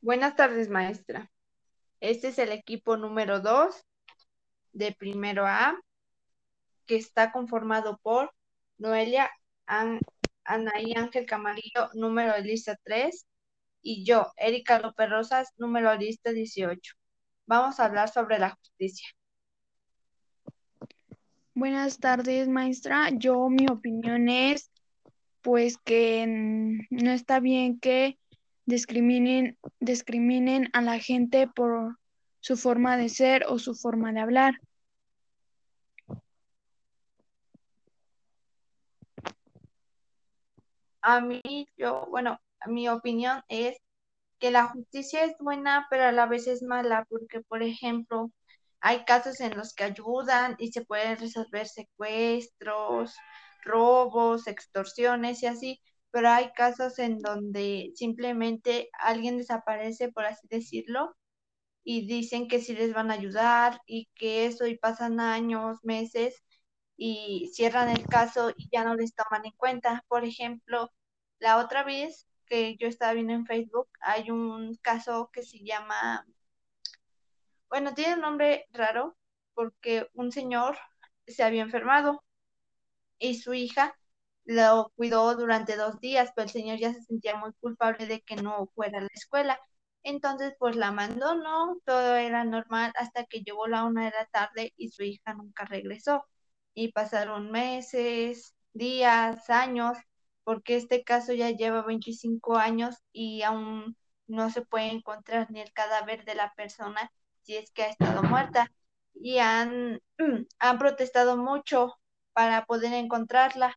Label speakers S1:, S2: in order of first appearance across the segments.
S1: Buenas tardes, maestra. Este es el equipo número 2 de primero A, que está conformado por Noelia, An Anaí Ángel Camarillo, número de lista 3, y yo, Erika López Rosas, número de lista 18. Vamos a hablar sobre la justicia.
S2: Buenas tardes, maestra. Yo, mi opinión es, pues, que no está bien que discriminen, discriminen a la gente por su forma de ser o su forma de hablar.
S1: A mí, yo, bueno, mi opinión es que la justicia es buena, pero a la vez es mala, porque, por ejemplo, hay casos en los que ayudan y se pueden resolver secuestros, robos, extorsiones y así, pero hay casos en donde simplemente alguien desaparece, por así decirlo, y dicen que sí les van a ayudar y que eso y pasan años, meses y cierran el caso y ya no les toman en cuenta. Por ejemplo, la otra vez que yo estaba viendo en Facebook, hay un caso que se llama bueno, tiene un nombre raro porque un señor se había enfermado y su hija lo cuidó durante dos días, pero el señor ya se sentía muy culpable de que no fuera a la escuela. Entonces, pues la mandó, ¿no? Todo era normal hasta que llegó la una de la tarde y su hija nunca regresó. Y pasaron meses, días, años, porque este caso ya lleva 25 años y aún no se puede encontrar ni el cadáver de la persona si es que ha estado muerta y han, han protestado mucho para poder encontrarla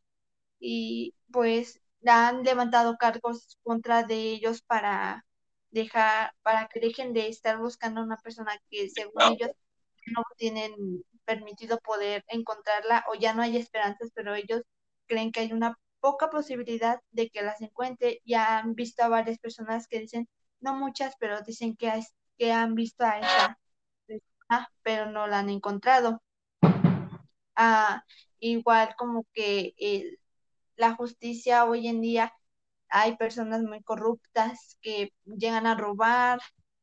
S1: y pues han levantado cargos contra de ellos para dejar para que dejen de estar buscando a una persona que según ellos no tienen permitido poder encontrarla o ya no hay esperanzas, pero ellos creen que hay una poca posibilidad de que las encuentre. Ya han visto a varias personas que dicen, no muchas, pero dicen que, que han visto a esa pero no la han encontrado. Ah, igual como que la justicia hoy en día hay personas muy corruptas que llegan a robar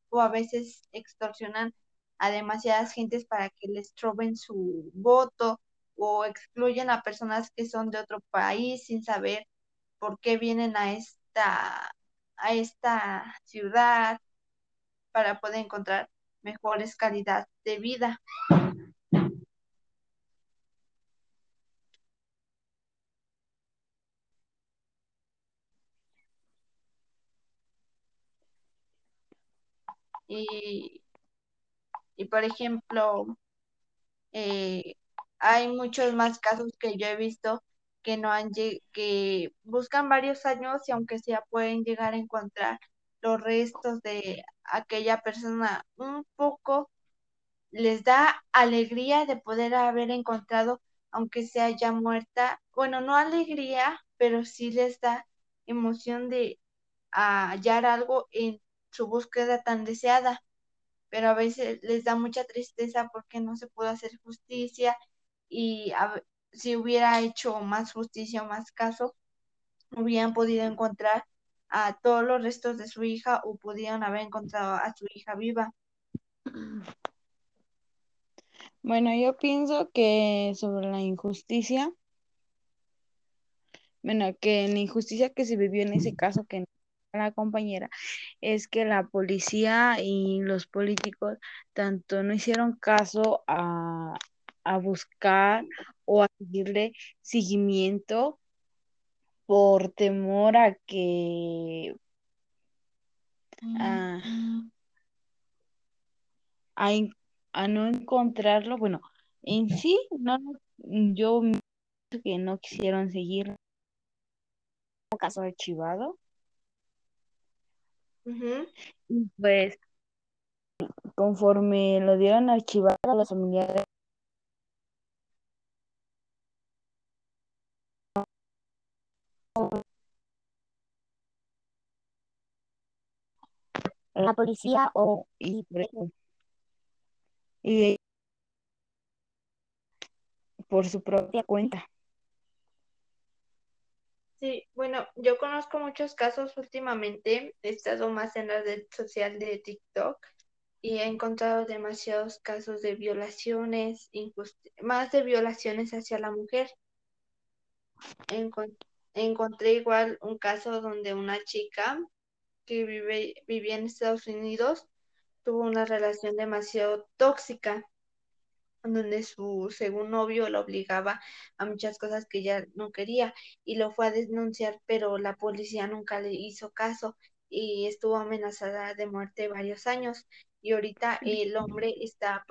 S1: o a veces extorsionan a demasiadas gentes para que les roben su voto o excluyen a personas que son de otro país sin saber por qué vienen a esta a esta ciudad para poder encontrar mejores calidad de vida. Y, y por ejemplo, eh, hay muchos más casos que yo he visto que no han que buscan varios años y aunque sea pueden llegar a encontrar los restos de aquella persona. Un poco les da alegría de poder haber encontrado, aunque sea ya muerta, bueno, no alegría, pero sí les da emoción de hallar algo en su búsqueda tan deseada, pero a veces les da mucha tristeza porque no se pudo hacer justicia y si hubiera hecho más justicia más caso, hubieran podido encontrar a todos los restos de su hija o pudieron haber encontrado a su hija viva.
S2: Bueno, yo pienso que sobre la injusticia, bueno, que la injusticia que se vivió en ese caso que la compañera es que la policía y los políticos tanto no hicieron caso a, a buscar o a seguirle seguimiento por temor a que a, a, no encontrarlo. Bueno, en sí, no, yo que no quisieron seguir caso archivado. Y pues, conforme lo dieron archivado a las familiares la policía o y, y por su propia cuenta.
S1: Sí, bueno, yo conozco muchos casos últimamente, he estado más en la red social de TikTok y he encontrado demasiados casos de violaciones, más de violaciones hacia la mujer. encontré igual un caso donde una chica que vive, vivía en Estados Unidos tuvo una relación demasiado tóxica donde su segundo novio la obligaba a muchas cosas que ella no quería y lo fue a denunciar, pero la policía nunca le hizo caso y estuvo amenazada de muerte varios años y ahorita el hombre está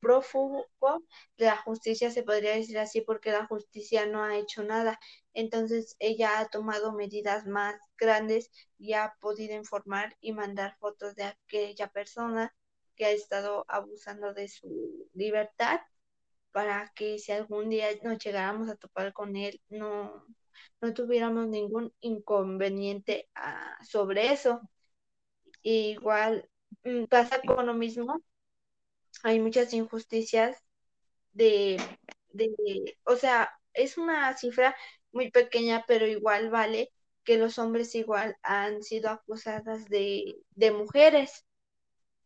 S1: prófugo de la justicia, se podría decir así, porque la justicia no ha hecho nada. Entonces ella ha tomado medidas más grandes y ha podido informar y mandar fotos de aquella persona que ha estado abusando de su libertad para que si algún día nos llegáramos a topar con él, no, no tuviéramos ningún inconveniente ah, sobre eso. igual mm, pasa con lo mismo, hay muchas injusticias de, de, o sea, es una cifra muy pequeña, pero igual vale que los hombres igual han sido acusadas de, de mujeres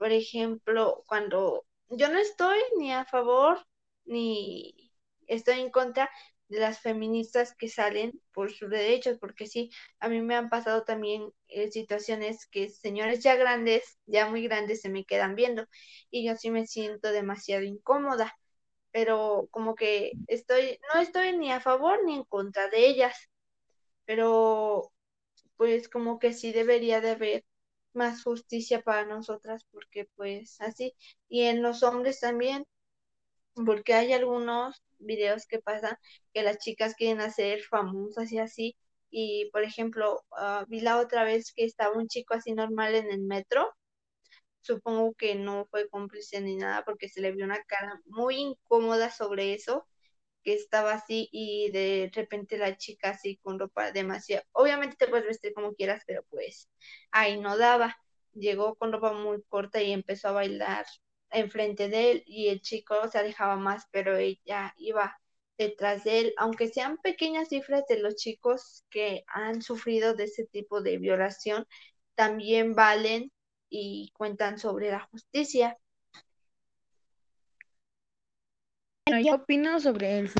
S1: por ejemplo, cuando yo no estoy ni a favor ni estoy en contra de las feministas que salen por sus derechos, porque sí, a mí me han pasado también eh, situaciones que señores ya grandes, ya muy grandes, se me quedan viendo y yo sí me siento demasiado incómoda, pero como que estoy, no estoy ni a favor ni en contra de ellas, pero pues como que sí debería de haber más justicia para nosotras porque pues así y en los hombres también porque hay algunos videos que pasan que las chicas quieren hacer famosas y así y por ejemplo ah, vi la otra vez que estaba un chico así normal en el metro supongo que no fue cómplice ni nada porque se le vio una cara muy incómoda sobre eso que estaba así y de repente la chica así con ropa demasiado, obviamente te puedes vestir como quieras, pero pues ahí no daba. Llegó con ropa muy corta y empezó a bailar enfrente de él y el chico se alejaba más, pero ella iba detrás de él, aunque sean pequeñas cifras de los chicos que han sufrido de ese tipo de violación, también valen y cuentan sobre la justicia.
S2: Bueno, yo opino sobre el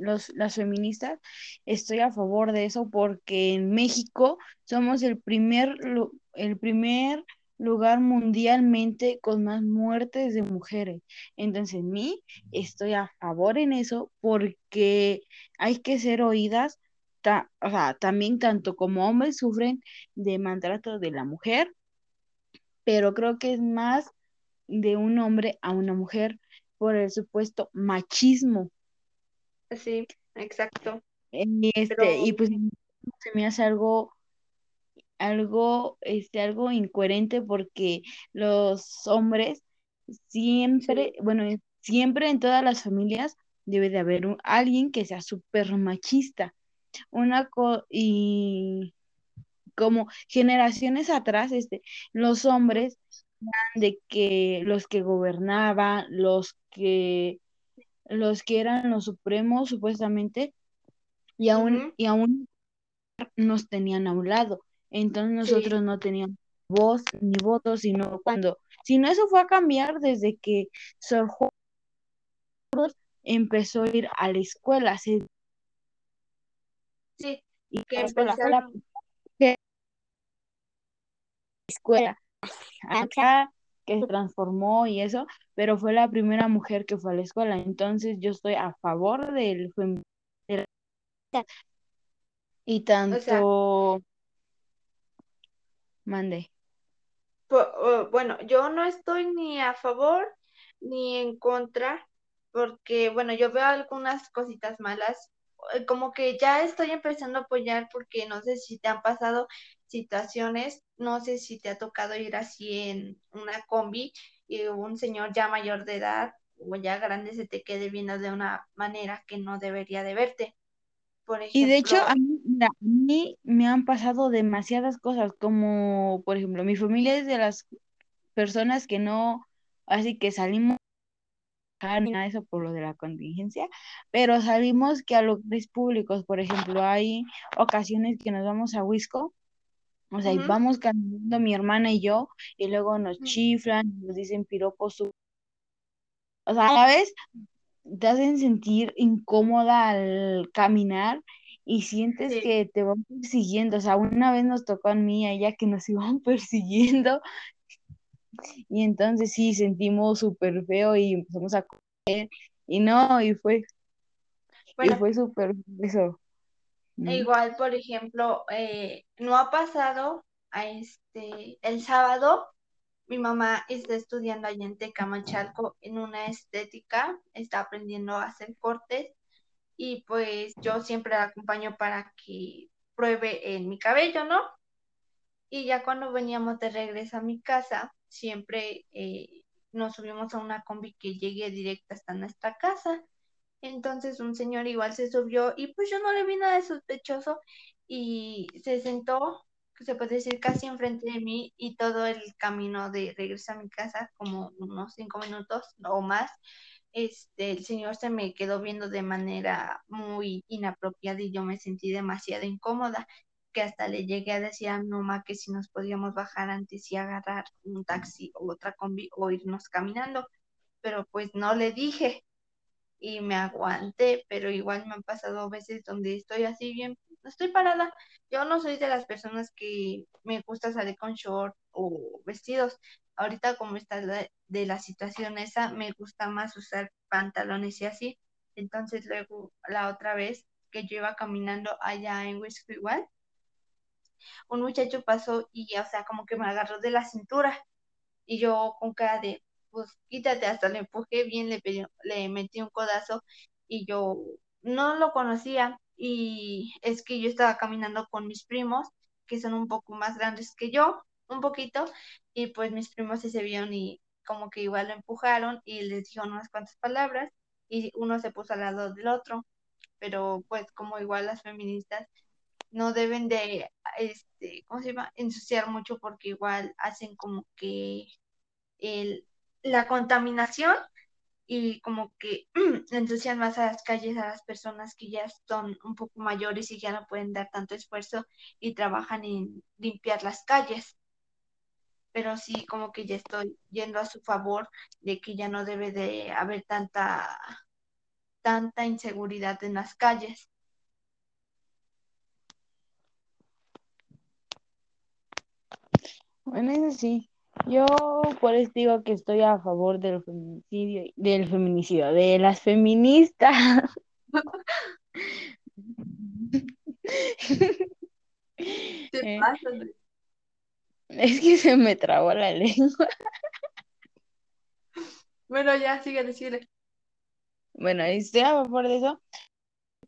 S2: los, las feministas. Estoy a favor de eso porque en México somos el primer, el primer lugar mundialmente con más muertes de mujeres. Entonces, mí estoy a favor en eso porque hay que ser oídas, o sea, también tanto como hombres sufren de maltrato de la mujer, pero creo que es más de un hombre a una mujer por el supuesto machismo.
S1: Sí, exacto.
S2: Este, y pues se me hace algo, algo, este, algo incoherente porque los hombres siempre, bueno, siempre en todas las familias debe de haber un, alguien que sea súper machista. Una y como generaciones atrás, este, los hombres de que los que gobernaban, los que los que eran los supremos supuestamente y aún y aún nos tenían a un lado. Entonces nosotros no teníamos voz ni voto, sino cuando no eso fue a cambiar desde que Sor Juan empezó a ir a la escuela.
S1: Sí,
S2: y que escuela, la escuela acá que se transformó y eso, pero fue la primera mujer que fue a la escuela, entonces yo estoy a favor del y tanto mande.
S1: Bueno, yo no estoy ni a favor ni en contra, porque bueno, yo veo algunas cositas malas, como que ya estoy empezando a apoyar porque no sé si te han pasado situaciones, no sé si te ha tocado ir así en una combi y un señor ya mayor de edad o ya grande se te quede viendo de una manera que no debería de verte. Por ejemplo,
S2: y de hecho, a mí, me han pasado demasiadas cosas, como por ejemplo, mi familia es de las personas que no, así que salimos ni nada de eso por lo de la contingencia, pero salimos que a lugares públicos, por ejemplo, hay ocasiones que nos vamos a Huisco, o sea, y
S1: Ujú.
S2: vamos caminando mi hermana y yo, y luego nos
S1: Ujú.
S2: chiflan, nos dicen piropos, su- o sea, a la vez te hacen sentir incómoda al caminar y sientes
S1: Sí.
S2: que te van persiguiendo, o sea, una vez nos tocó a mí, a ella, que nos iban persiguiendo, y entonces sí, sentimos súper feo y empezamos a correr, y no, y fue, y
S1: Bueno,
S2: fue súper eso.
S1: e igual, por ejemplo, eh, no ha pasado a este, el sábado, mi mamá está estudiando allá en Tecamachalco en una estética, está aprendiendo a hacer cortes y pues yo siempre la acompaño para que pruebe en mi cabello, ¿no? Y ya cuando veníamos de regreso a mi casa, siempre eh, nos subimos a una combi que llegue directa hasta nuestra casa. Entonces un señor igual se subió y pues yo no le vi nada de sospechoso y se sentó, se puede decir, casi enfrente de mí y todo el camino de regreso a mi casa, como unos cinco minutos o más, este, el señor se me quedó viendo de manera muy inapropiada y yo me sentí demasiado incómoda que hasta le llegué a decir a mi que si nos podíamos bajar antes y agarrar un taxi o otra combi o irnos caminando, pero pues no le dije y me aguanté, pero igual me han pasado veces donde estoy así bien, estoy parada. Yo no soy de las personas que me gusta salir con short o vestidos. Ahorita como está de la situación esa, me gusta más usar pantalones y así. Entonces luego la otra vez que yo iba caminando allá en Huesco igual, un muchacho pasó y, o sea, como que me agarró de la cintura. Y yo con cara de, pues quítate, hasta le empujé bien, le, le metí un codazo y yo no lo conocía. Y es que yo estaba caminando con mis primos que son un poco más grandes que yo, un poquito, y pues mis primos se vieron y como que igual lo empujaron y les dijeron unas cuantas palabras y uno se puso al lado del otro, pero pues como igual las feministas no deben de, este, ¿cómo se llama? Ensuciar mucho porque igual hacen como que la contaminación y como que ensucian más a las calles a las personas que ya son un poco mayores y ya no pueden dar tanto esfuerzo y trabajan en limpiar las calles. Pero sí, como que ya estoy yendo a su favor de que ya no debe de haber tanta, tanta inseguridad en las calles.
S2: Bueno, eso sí. Yo por eso digo que estoy a favor del feminicidio, del feminicidio, de las feministas.
S1: ¿Qué
S2: Eh,
S1: pasa?
S2: es que se me trabó la lengua.
S1: Bueno, ya, sigue decirle.
S2: Bueno, estoy a favor de eso,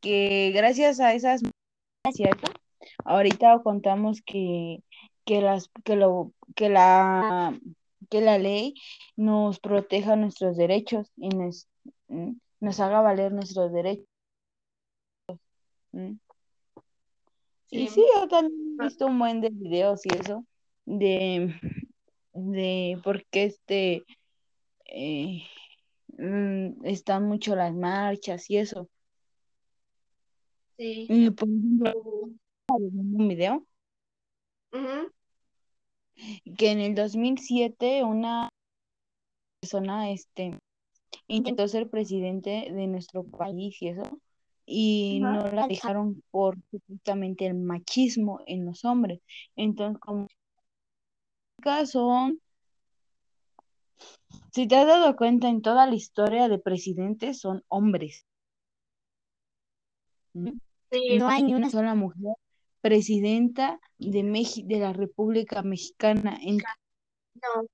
S2: que gracias a esas, ¿cierto? Ahorita contamos que, que las, que lo, que la, que la ley nos proteja nuestros derechos y nos, nos haga valer nuestros derechos. ¿Mm? Y
S1: Sí.
S2: sí, yo también he visto un buen de videos y eso, de, de por qué este, eh, mm, están mucho las marchas y eso.
S1: Sí.
S2: Por ejemplo, un video
S1: Ujú.
S2: Que en el 2007 una persona este, intentó ser presidente de nuestro país y eso, y no la dejaron por justamente el machismo en los hombres. Entonces, como son, si te has dado cuenta, en toda la historia de presidentes son hombres.
S1: Sí.
S2: No hay ni una sola mujer presidenta de, de la República Mexicana.
S1: No.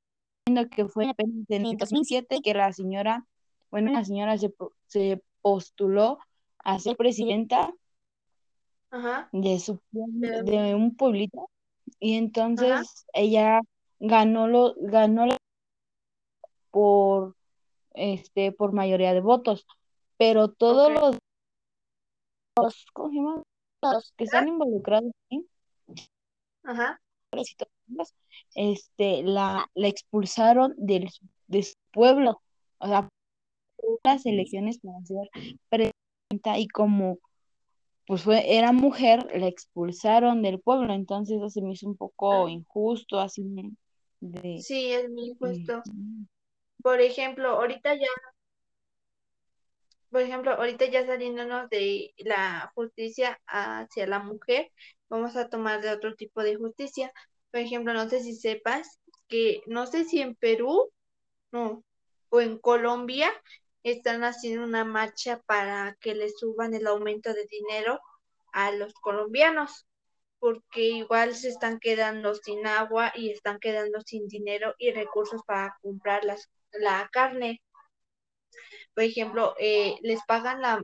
S2: Entiendo que fue apenas en el 2007 que la señora, bueno, la señora se, se postuló a ser presidenta
S1: Ajá.
S2: de su de un pueblito y entonces ella ganó lo ganó la- por este por mayoría de votos pero todos
S1: Ok.
S2: los, los ¿cómo se llama? Los que están involucrados ¿sí?
S1: Ajá.
S2: este la, la expulsaron del, de su pueblo o sea las elecciones para ser presidenta y como pues fue, era mujer, la expulsaron del pueblo, entonces eso se me hizo un poco injusto, así de...
S1: Sí, es muy injusto. Por ejemplo, ahorita ya, por ejemplo, ahorita ya saliéndonos de la justicia hacia la mujer, vamos a tomar de otro tipo de justicia. Por ejemplo, no sé si sepas que, no sé si en Perú, no, o en Colombia, están haciendo una marcha para que le suban el aumento de dinero a los colombianos, porque igual se están quedando sin agua y están quedando sin dinero y recursos para comprar las, la carne. Por ejemplo, eh, les pagan la,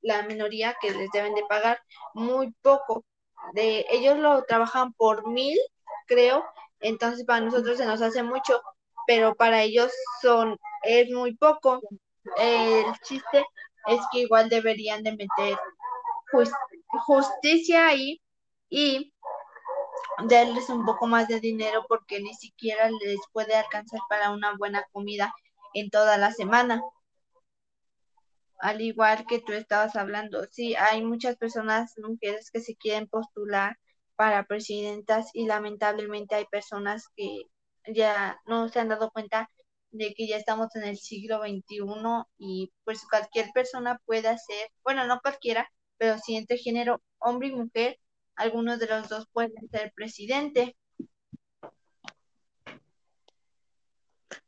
S1: la minoría que les deben de pagar muy poco. De, ellos lo trabajan por mil, creo, entonces para nosotros se nos hace mucho, pero para ellos son es muy poco el chiste es que igual deberían de meter justicia ahí y darles un poco más de dinero porque ni siquiera les puede alcanzar para una buena comida en toda la semana. Al igual que tú estabas hablando, sí, hay muchas personas, mujeres que se quieren postular para presidentas y lamentablemente hay personas que ya no se han dado cuenta de que ya estamos en el siglo XXI y pues cualquier persona puede hacer, bueno, no cualquiera, pero si entre género hombre y mujer, algunos de los dos pueden ser presidente.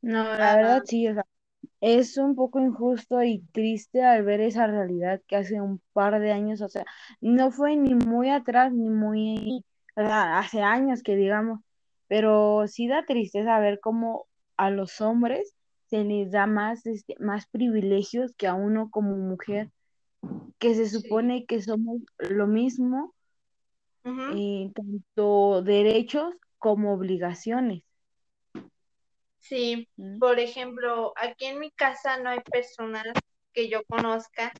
S2: No, la verdad sí, o sea, es un poco injusto y triste al ver esa realidad que hace un par de años, o sea, no fue ni muy atrás ni muy, o sea, hace años que digamos, pero sí da tristeza ver cómo a los hombres se les da más, este, más privilegios que a uno como mujer, que se supone que somos lo mismo, eh, tanto derechos como obligaciones.
S1: Sí, ¿Mm? por ejemplo, aquí en mi casa no hay personas que yo conozca,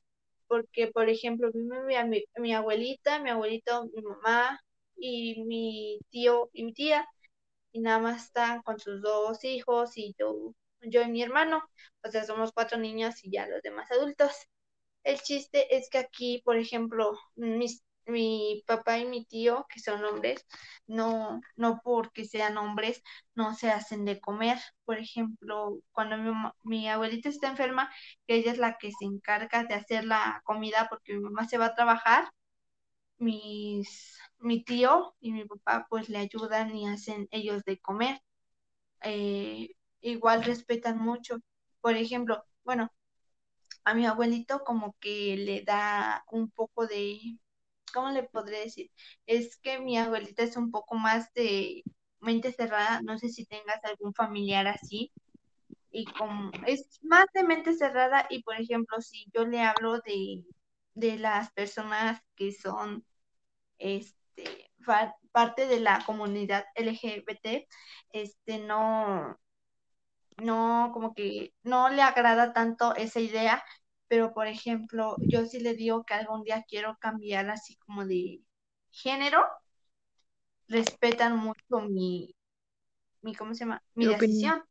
S1: porque, por ejemplo, vive mi, mi abuelita, mi abuelito, mi mamá y mi tío y mi tía, y nada más están con sus dos hijos y yo, yo y mi hermano, o sea, somos cuatro niños y ya los demás adultos. El chiste es que aquí, por ejemplo, mis, mi papá y mi tío, que son hombres, no, no porque sean hombres, no se hacen de comer. Por ejemplo, cuando mi, mi abuelita está enferma, ella es la que se encarga de hacer la comida porque mi mamá se va a trabajar, mis, mi tío y mi papá pues le ayudan y hacen ellos de comer. Eh, igual respetan mucho. Por ejemplo, bueno, a mi abuelito como que le da un poco de, ¿cómo le podré decir? Es que mi abuelita es un poco más de mente cerrada, no sé si tengas algún familiar así, y como es más de mente cerrada y por ejemplo, si yo le hablo de, de las personas que son este, parte de la comunidad LGBT, este, no, no, como que no le agrada tanto esa idea, pero por ejemplo, yo sí le digo que algún día quiero cambiar así como de género, respetan mucho mi, mi ¿cómo se llama? Mi decisión.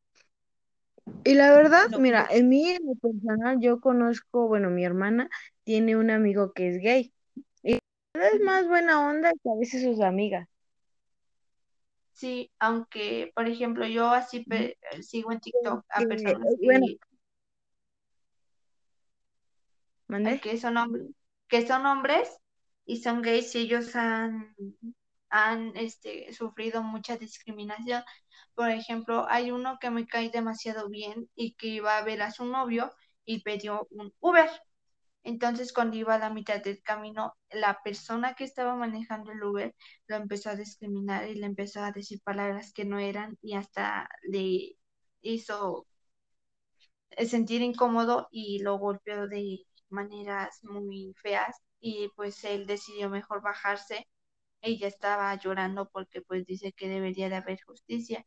S2: Y la verdad, mira, en mí, en lo personal, yo conozco, bueno, mi hermana tiene un amigo que es gay es más buena onda que a veces sus amigas.
S1: Sí, aunque, por ejemplo, yo así sigo en TikTok a personas que, que son que son hombres y son gays y ellos han, han este, sufrido mucha discriminación. Por ejemplo, hay uno que me cae demasiado bien y que iba a ver a su novio y pidió un Uber entonces, cuando iba a la mitad del camino, la persona que estaba manejando el Uber lo empezó a discriminar y le empezó a decir palabras que no eran y hasta le hizo sentir incómodo y lo golpeó de maneras muy feas y pues él decidió mejor bajarse. Ella estaba llorando porque pues dice que debería de haber justicia,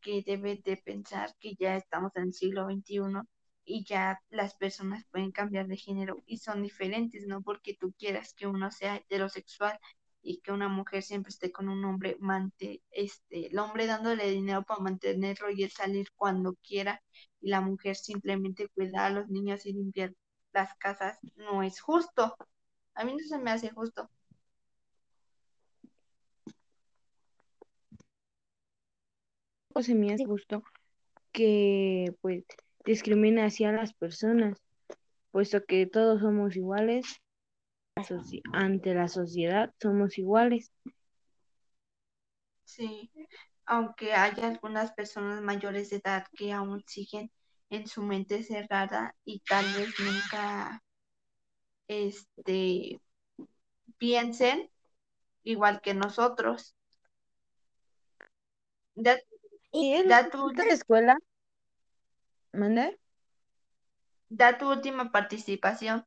S1: que debe de pensar que ya estamos en el siglo XXI y ya las personas pueden cambiar de género y son diferentes, no porque tú quieras que uno sea heterosexual y que una mujer siempre esté con un hombre, mante, este, el hombre dándole dinero para mantenerlo y él salir cuando quiera, y la mujer simplemente cuida a los niños y limpiar las casas, no es justo. A mí no se me hace justo.
S2: se me hace justo que pues discrimina hacia las personas, puesto que todos somos iguales ante la sociedad, somos iguales.
S1: Sí, aunque haya algunas personas mayores de edad que aún siguen en su mente cerrada y tal vez nunca este piensen igual que nosotros.
S2: ¿Y da tu escuela? ¿Mande?
S1: Da tu última participación.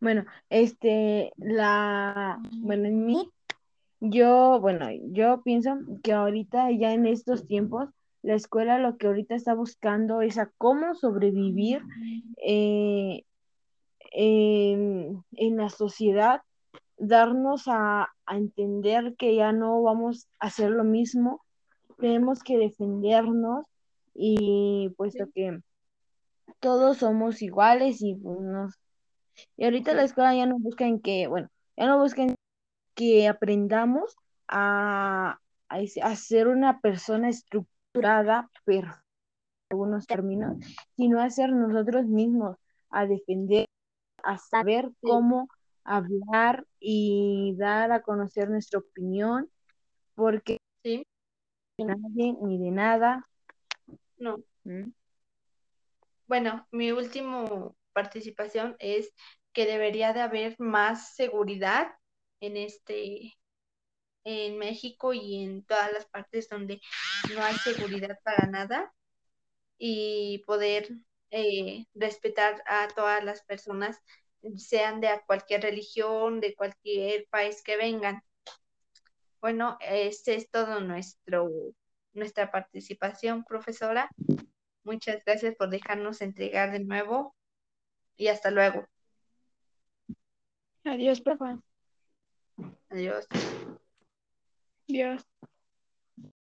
S2: Bueno, este, la, bueno, en mí, yo, bueno, yo pienso que ahorita ya en estos tiempos, la escuela lo que ahorita está buscando es a cómo sobrevivir eh, en, la sociedad, darnos a, a entender que ya no vamos a hacer lo mismo. Tenemos que defendernos y puesto que todos somos iguales y pues nos... Y ahorita la escuela ya no buscan que, bueno, ya no buscan que aprendamos a, a, ser una persona estructurada, pero algunos términos, sino a ser nosotros mismos, a defender, a saber cómo hablar y dar a conocer nuestra opinión, porque
S1: ¿Sí?
S2: nadie ni de nada.
S1: No. ¿Mm? Bueno, mi último participación es que debería de haber más seguridad en este en México y en todas las partes donde no hay seguridad para nada y poder eh, respetar a todas las personas, sean de cualquier religión, de cualquier país que vengan. Bueno, este es todo nuestro, nuestra participación, profesora. Muchas gracias por dejarnos entregar de nuevo y hasta luego.
S2: Adiós, profe.
S1: Adiós.
S2: Adiós.